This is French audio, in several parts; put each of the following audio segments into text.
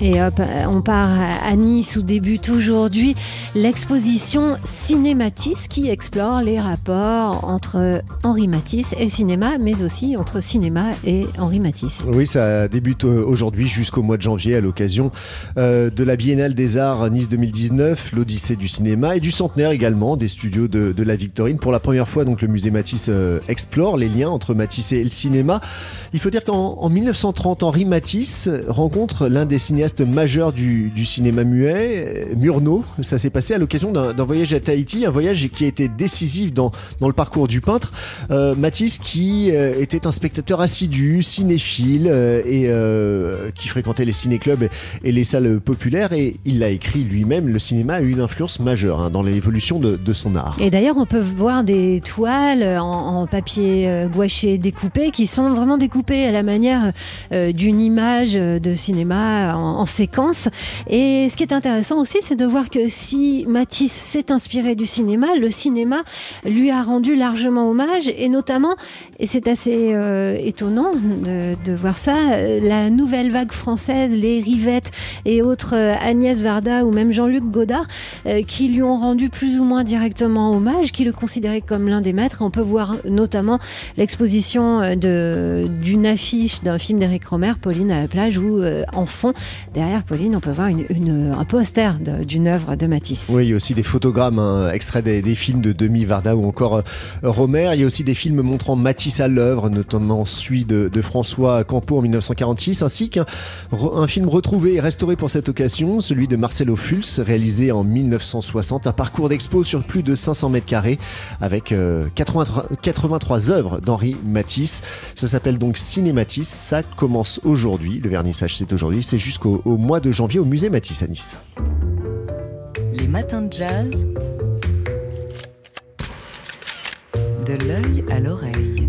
Et hop, on part à Nice où débute aujourd'hui l'exposition Cinématis qui explore les rapports entre Henri Matisse et le cinéma, mais aussi entre cinéma et Henri Matisse. Oui, ça débute euh, aujourd'hui jusqu'au mois de janvier à l'occasion euh, de la Biennale des Arts Nice 2019, l'Odyssée du cinéma et du centenaire également des studios de, la Victorine. Pour la première fois, donc le musée Matisse euh, explore les liens entre Matisse et le cinéma. Il faut dire qu'en 1930, Henri Matisse rencontre l'un des cinéastes majeur du, cinéma muet, Murnau. Ça s'est passé à l'occasion d'un voyage à Tahiti, un voyage qui a été décisif dans, dans le parcours du peintre. Euh, Matisse, qui euh, était un spectateur assidu, cinéphile euh, et qui fréquentait les ciné-clubs et, les salles populaires, et il l'a écrit lui-même, le cinéma a eu une influence majeure hein, dans l'évolution de, son art. Et d'ailleurs, on peut voir des toiles en, papier gouaché découpé qui sont vraiment découpées à la manière d'une image de cinéma en en séquence. Et ce qui est intéressant aussi, c'est de voir que si Matisse s'est inspiré du cinéma, le cinéma lui a rendu largement hommage, et notamment, et c'est assez euh, étonnant de, voir ça, la nouvelle vague française, les Rivettes et autres euh, Agnès Varda ou même Jean-Luc Godard, euh, qui lui ont rendu plus ou moins directement hommage, qui le considéraient comme l'un des maîtres. On peut voir notamment l'exposition d'une affiche d'un film d'Éric Romer, Pauline à la plage, où en fond, Derrière Pauline, on peut voir une, un poster d'une œuvre de Matisse. Oui, il y a aussi des photogrammes hein, extraits des, films de Demi Varda ou encore euh, Romer. Il y a aussi des films montrant Matisse à l'œuvre, notamment celui de, François Campo en 1946, ainsi qu'un un film retrouvé et restauré pour cette occasion, celui de Marcelo Fuls, réalisé en 1960, un parcours d'expo sur plus de 500 mètres carrés avec 83, euh, 83 œuvres d'Henri Matisse. Ça s'appelle donc Cinématisse. Ça commence aujourd'hui. Le vernissage, c'est aujourd'hui. C'est jusqu'au au mois de janvier au musée Matisse à Nice. Les matins de jazz. De l'œil à l'oreille.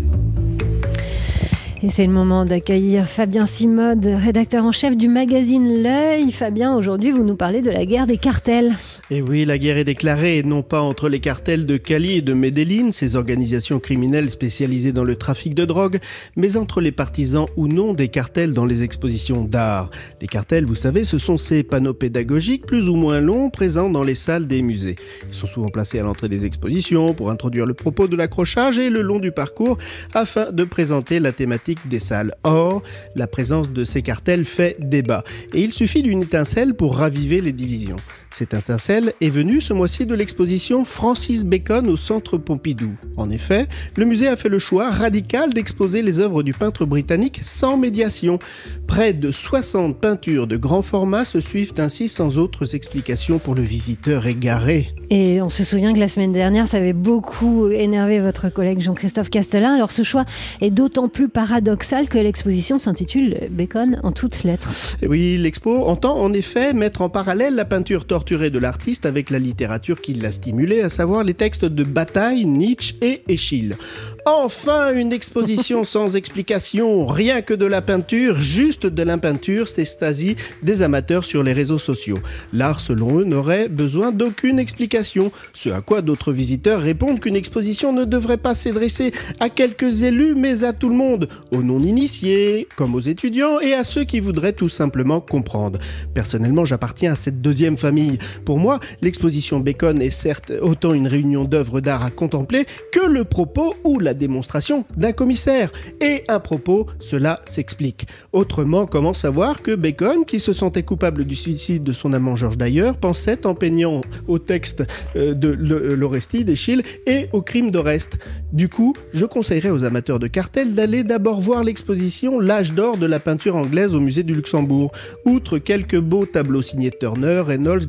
Et c'est le moment d'accueillir Fabien Simode, rédacteur en chef du magazine L'œil. Fabien, aujourd'hui, vous nous parlez de la guerre des cartels. Et oui, la guerre est déclarée, non pas entre les cartels de Cali et de Medellin, ces organisations criminelles spécialisées dans le trafic de drogue, mais entre les partisans ou non des cartels dans les expositions d'art. Les cartels, vous savez, ce sont ces panneaux pédagogiques plus ou moins longs présents dans les salles des musées. Ils sont souvent placés à l'entrée des expositions pour introduire le propos de l'accrochage et le long du parcours afin de présenter la thématique des salles. Or, la présence de ces cartels fait débat. Et il suffit d'une étincelle pour raviver les divisions. Cette étincelle est venue ce mois-ci de l'exposition Francis Bacon au Centre Pompidou. En effet, le musée a fait le choix radical d'exposer les œuvres du peintre britannique sans médiation. Près de 60 peintures de grand format se suivent ainsi sans autres explications pour le visiteur égaré. Et on se souvient que la semaine dernière, ça avait beaucoup énervé votre collègue Jean-Christophe Castelin. Alors ce choix est d'autant plus paradoxal que l'exposition s'intitule Bacon en toutes lettres. oui, l'expo entend en effet mettre en parallèle la peinture torturée de l'artiste avec la littérature qui l'a stimulé, à savoir les textes de Bataille, Nietzsche et Eschyle. Enfin, une exposition sans explication, rien que de la peinture, juste de la peinture, c'est Stasi des amateurs sur les réseaux sociaux. L'art, selon eux, n'aurait besoin d'aucune explication, ce à quoi d'autres visiteurs répondent qu'une exposition ne devrait pas s'adresser à quelques élus, mais à tout le monde, aux non-initiés, comme aux étudiants, et à ceux qui voudraient tout simplement comprendre. Personnellement, j'appartiens à cette deuxième famille. Pour moi, l'exposition Bacon est certes autant une réunion d'œuvres d'art à contempler que le propos ou la démonstration d'un commissaire. Et à propos, cela s'explique. Autrement, comment savoir que Bacon, qui se sentait coupable du suicide de son amant Georges d'ailleurs, pensait en peignant au texte euh, de l'Orestie d'Eschyle et au crime d'Oreste Du coup, je conseillerais aux amateurs de cartel d'aller d'abord voir l'exposition L'âge d'or de la peinture anglaise au musée du Luxembourg. Outre quelques beaux tableaux signés Turner, Reynolds,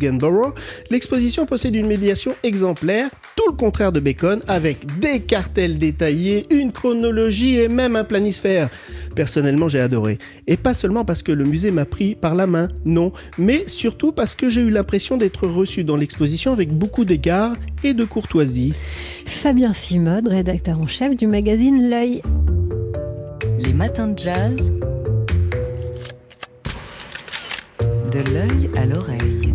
L'exposition possède une médiation exemplaire, tout le contraire de Bacon, avec des cartels détaillés une chronologie et même un planisphère. Personnellement, j'ai adoré. Et pas seulement parce que le musée m'a pris par la main, non, mais surtout parce que j'ai eu l'impression d'être reçu dans l'exposition avec beaucoup d'égards et de courtoisie. Fabien Simode, rédacteur en chef du magazine L'œil. Les matins de jazz. De l'œil à l'oreille.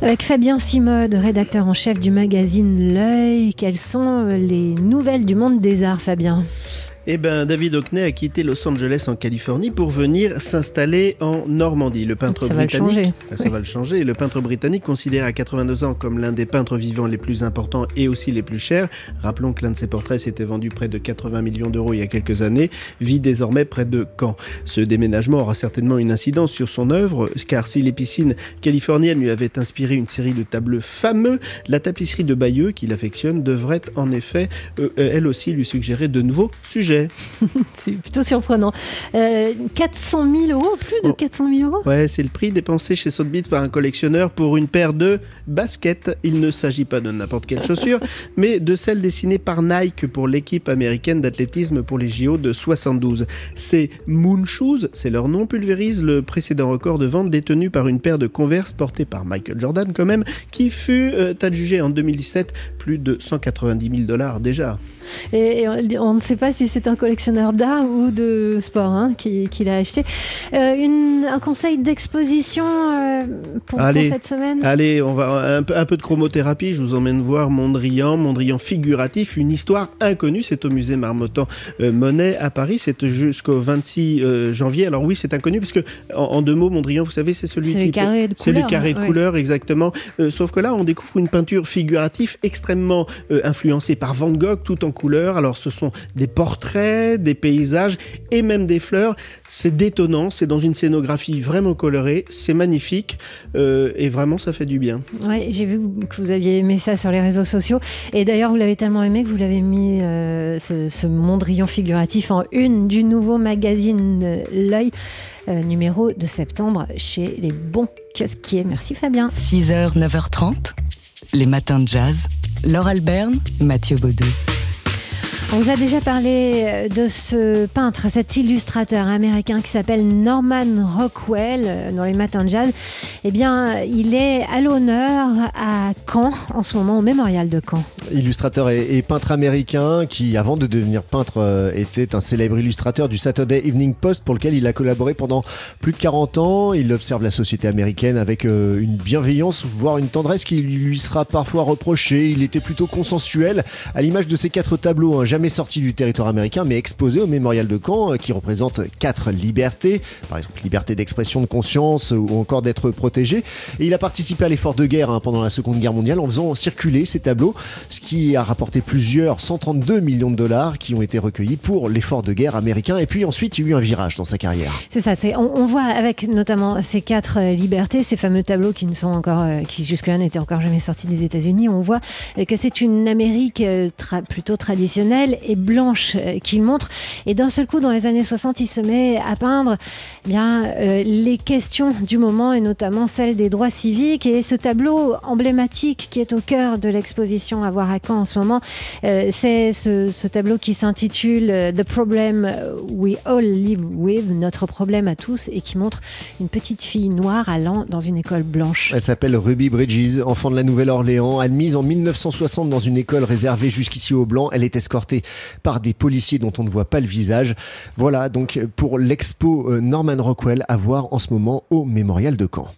Avec Fabien Simode, rédacteur en chef du magazine L'œil, quelles sont les nouvelles du monde des arts, Fabien? Eh ben, David Hockney a quitté Los Angeles en Californie pour venir s'installer en Normandie. Le peintre Ça va le britannique, changer. Ah, ça va le changer. Le peintre britannique, considéré à 82 ans comme l'un des peintres vivants les plus importants et aussi les plus chers, rappelons que l'un de ses portraits s'était vendu près de 80 millions d'euros il y a quelques années, vit désormais près de Caen. Ce déménagement aura certainement une incidence sur son œuvre, car si les piscines californiennes lui avaient inspiré une série de tableaux fameux, la tapisserie de Bayeux, qu'il affectionne, devrait en effet, euh, euh, elle aussi, lui suggérer de nouveaux sujets. C'est plutôt surprenant. Euh, 400 000 euros, plus de Oh. 400 000 euros? Ouais, c'est le prix dépensé chez Sotheby's par un collectionneur pour une paire de baskets. Il ne s'agit pas de n'importe quelle chaussure, mais de celles dessinées par Nike pour l'équipe américaine d'athlétisme pour les JO de 72. Ces Moon Shoes, c'est leur nom, pulvérise le précédent record de vente détenu par une paire de Converse portée par Michael Jordan quand même, qui fut euh, adjugé en 2017 plus de 190 000 dollars déjà. Et, et on, on ne sait pas si c'est un collectionneur d'art ou de sport hein, qui, qui l'a acheté. Euh, une- un conseil d'exposition euh, pour, cette semaine? Allez, on va un peu, un peu de chromothérapie. Je vous emmène voir Mondrian, Mondrian figuratif, une histoire inconnue. C'est au musée Marmottan euh, Monet à Paris. C'est jusqu'au 26 euh, janvier. Alors oui, c'est inconnu parce que en, en deux mots, Mondrian, vous savez, c'est celui C'est qui le carré de c'est le couleur. carré de ouais. couleur, exactement. Sauf que là, on découvre une peinture figurative extrêmement influencée par Van Gogh, tout en couleur. Alors, ce sont des portraits, des paysages et même des fleurs. C'est détonnant. C'est dans une scénographie vraiment colorée. C'est magnifique. Euh, et vraiment, ça fait du bien. Ouais, j'ai vu que vous aviez aimé ça sur les réseaux sociaux. Et d'ailleurs, vous l'avez tellement aimé que vous l'avez mis, euh, ce, ce Mondrian figuratif, en une du nouveau magazine L'œil, euh, numéro de septembre, chez les bons kiosquiers. Merci Fabien. 6h, 9h30, les matins de jazz. Laure Alberne, Mathieu Baudou. On vous a déjà parlé euh, de ce peintre, cet illustrateur américain qui s'appelle Norman Rockwell euh, dans les matins de jazz. Eh bien, il est à l'honneur à Caen en ce moment, au mémorial de Caen. Illustrateur et, et peintre américain qui, avant de devenir peintre, euh, était un célèbre illustrateur du Saturday Evening Post pour lequel il a collaboré pendant plus de 40 ans. Il observe la société américaine avec une bienveillance, voire une tendresse qui lui sera parfois reprochée. Il était plutôt consensuel, à l'image de ces quatre tableaux, hein, jamais sortis du territoire américain, mais exposés au mémorial de Caen, euh, qui représentent quatre libertés, par exemple liberté d'expression de conscience ou encore d'être protégé. Et il a participé à l'effort de guerre hein, pendant la Seconde Guerre mondiale en faisant circuler ces tableaux, ce qui a rapporté plusieurs 132 millions de dollars qui ont été recueillis pour l'effort de guerre américain. Et puis ensuite, il y a eu un virage dans sa carrière. C'est ça, c'est, on, on voit avec notamment ces quatre euh, libertés, ces fameux tableaux qui ne sont encore, euh, qui jusque-là n'étaient encore jamais sortis des États-Unis, on voit que c'est une Amérique tra- plutôt traditionnelle et blanche euh, qu'il montre. Et d'un seul coup, dans les années 60, il se met à peindre eh bien, euh, les questions du moment et notamment celle des droits civiques. Et ce tableau emblématique qui est au cœur de l'exposition à voir à Caen en ce moment, euh, c'est ce, tableau qui s'intitule The Problem We All Live With, notre problème à tous, et qui montre une petite fille noire allant dans une école blanche. Elle s'appelle Ruby Bridges, enfant de la Nouvelle-Orléans, admise en 1960 dans une école réservée jusqu'ici aux Blancs. Elle est escortée par des policiers dont on ne voit pas le visage. Voilà donc pour l'expo euh, Norman Rockwell à voir en ce moment au Mémorial de Caen.